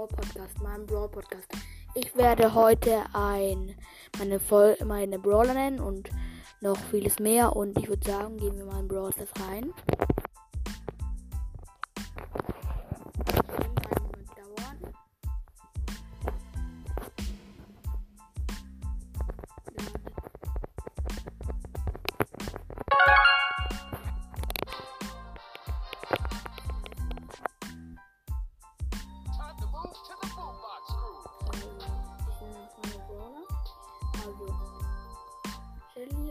Brawl Podcast, meinem Brawl Podcast. Ich werde heute ein meine Vol meine Brawler nennen und noch vieles mehr und ich würde sagen, gehen wir mal in Brawl Stars rein.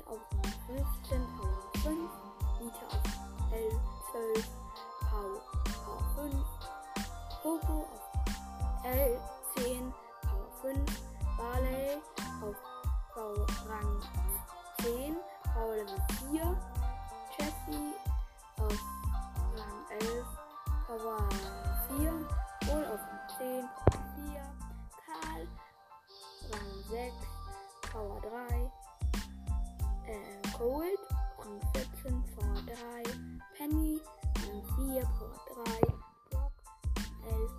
Auf Rang 15, Power 5, Nita auf L 12, Power, Power 5, Poco auf L Cold, Rang 14, Power 3, Penny, Rang 4, Power 3, Brock, 11,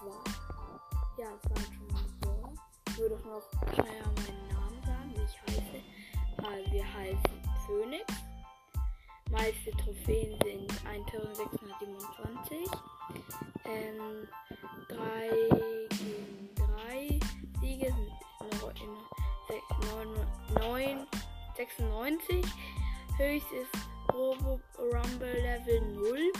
2. Ja, das waren schon mal so. Ich würde doch noch schnell meinen Namen sagen, wie ich heiße. Also, wir heißen Phoenix. Meiste Trophäen sind 1627. Ähm, 3 gegen 3 Siege sind 9, 96. Höchst ist Robo Rumble Level 0.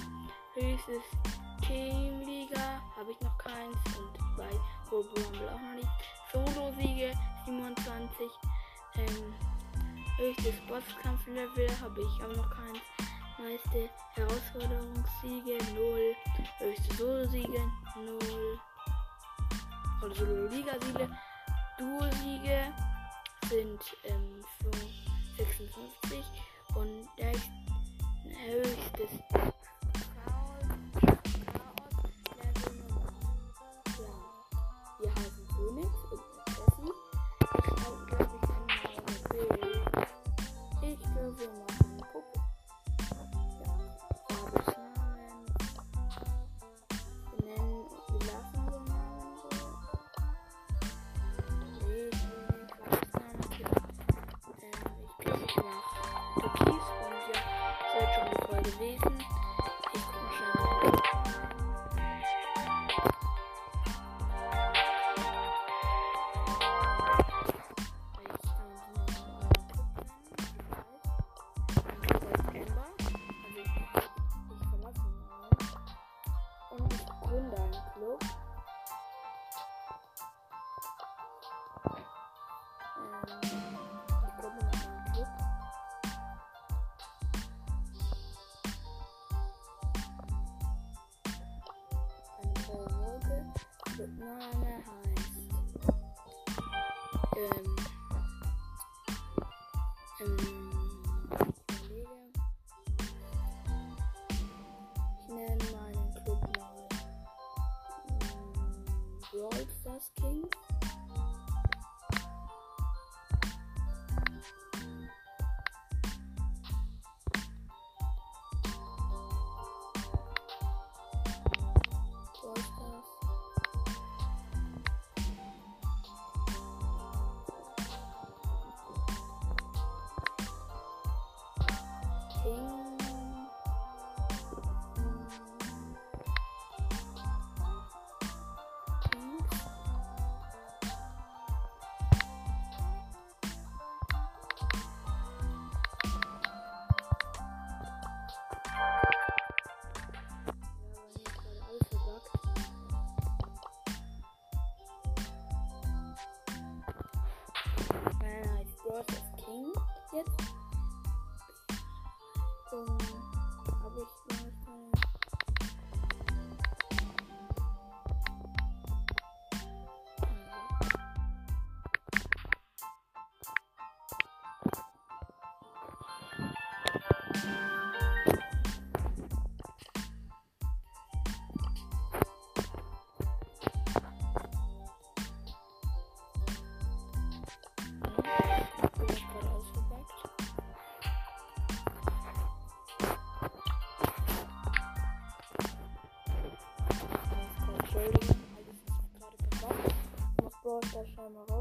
Höchst ist Teamliga, habe ich noch keins. Und bei Robo Rumble auch noch nicht. Solo-Siege 27. Ähm, höchstes Bosskampf-Level habe ich auch noch keins. Meiste Herausforderungssiege 0. Höchste Solo-Siege 0. Oder Solo-Liga-Siege. Duo-Siege sind ähm, 56 und der höchstes Türkis und ja, seid schon die Folge gewesen. Ich gucke mal schnell rein. Gründe einen Club. Clubname heißt. Ähm. Ähm. Wasserschein mal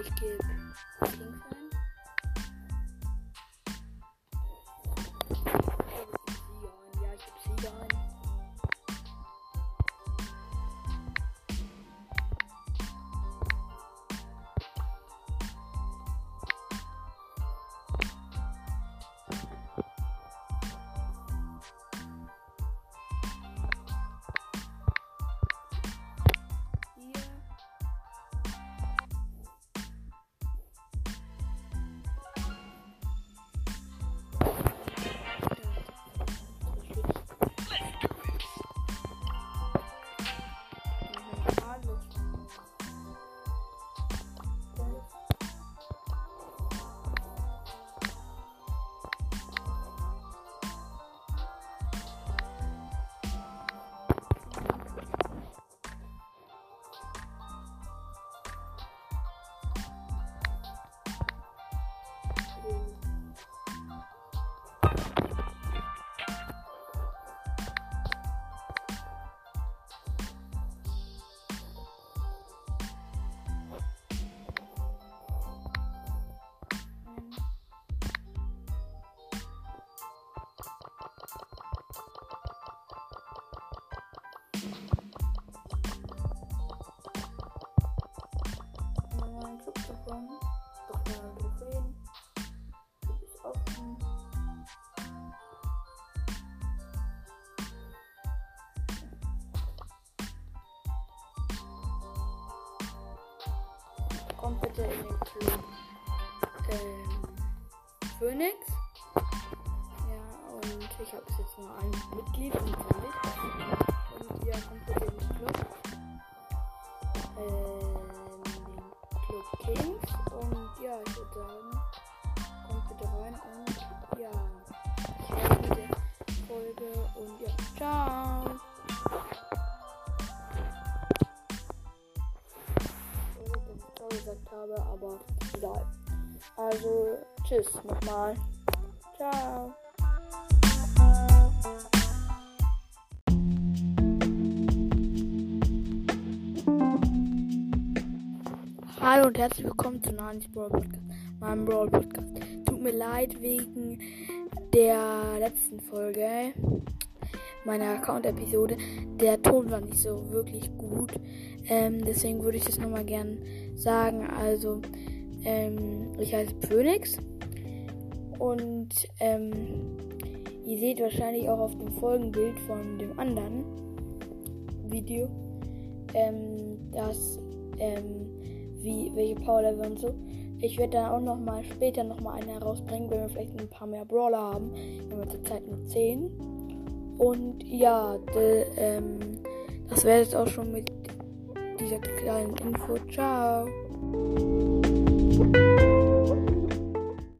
Ich Kommt bitte in den Club ähm, Phoenix. Ja, und ich habe jetzt nur ein Mitglied und nicht. Und ja, kommt bitte in den Club. Ähm, den Club Kings. Und ja, ich würde sagen, kommt bitte rein und ja, ich war mit der Folge und ja, ciao. Ich gesagt habe, aber egal. Also, tschüss nochmal. Ciao. Hallo und herzlich willkommen zu Nanis Brawl Podcast, meinem Brawl Podcast. Tut mir leid wegen der letzten Folge, meiner Account-Episode. Der Ton war nicht so wirklich gut. Ähm, deswegen würde ich das nochmal gern sagen. Also, ähm, ich heiße Phoenix. Und ähm, ihr seht wahrscheinlich auch auf dem Folgenbild von dem anderen Video, ähm, dass ähm, wie welche Power Level und so. Ich werde dann auch noch mal später noch mal eine herausbringen, wenn wir vielleicht ein paar mehr Brawler haben. Wir haben zurzeit nur 10. Und ja, de, ähm, das wäre jetzt auch schon mit dieser kleinen Info. Ciao.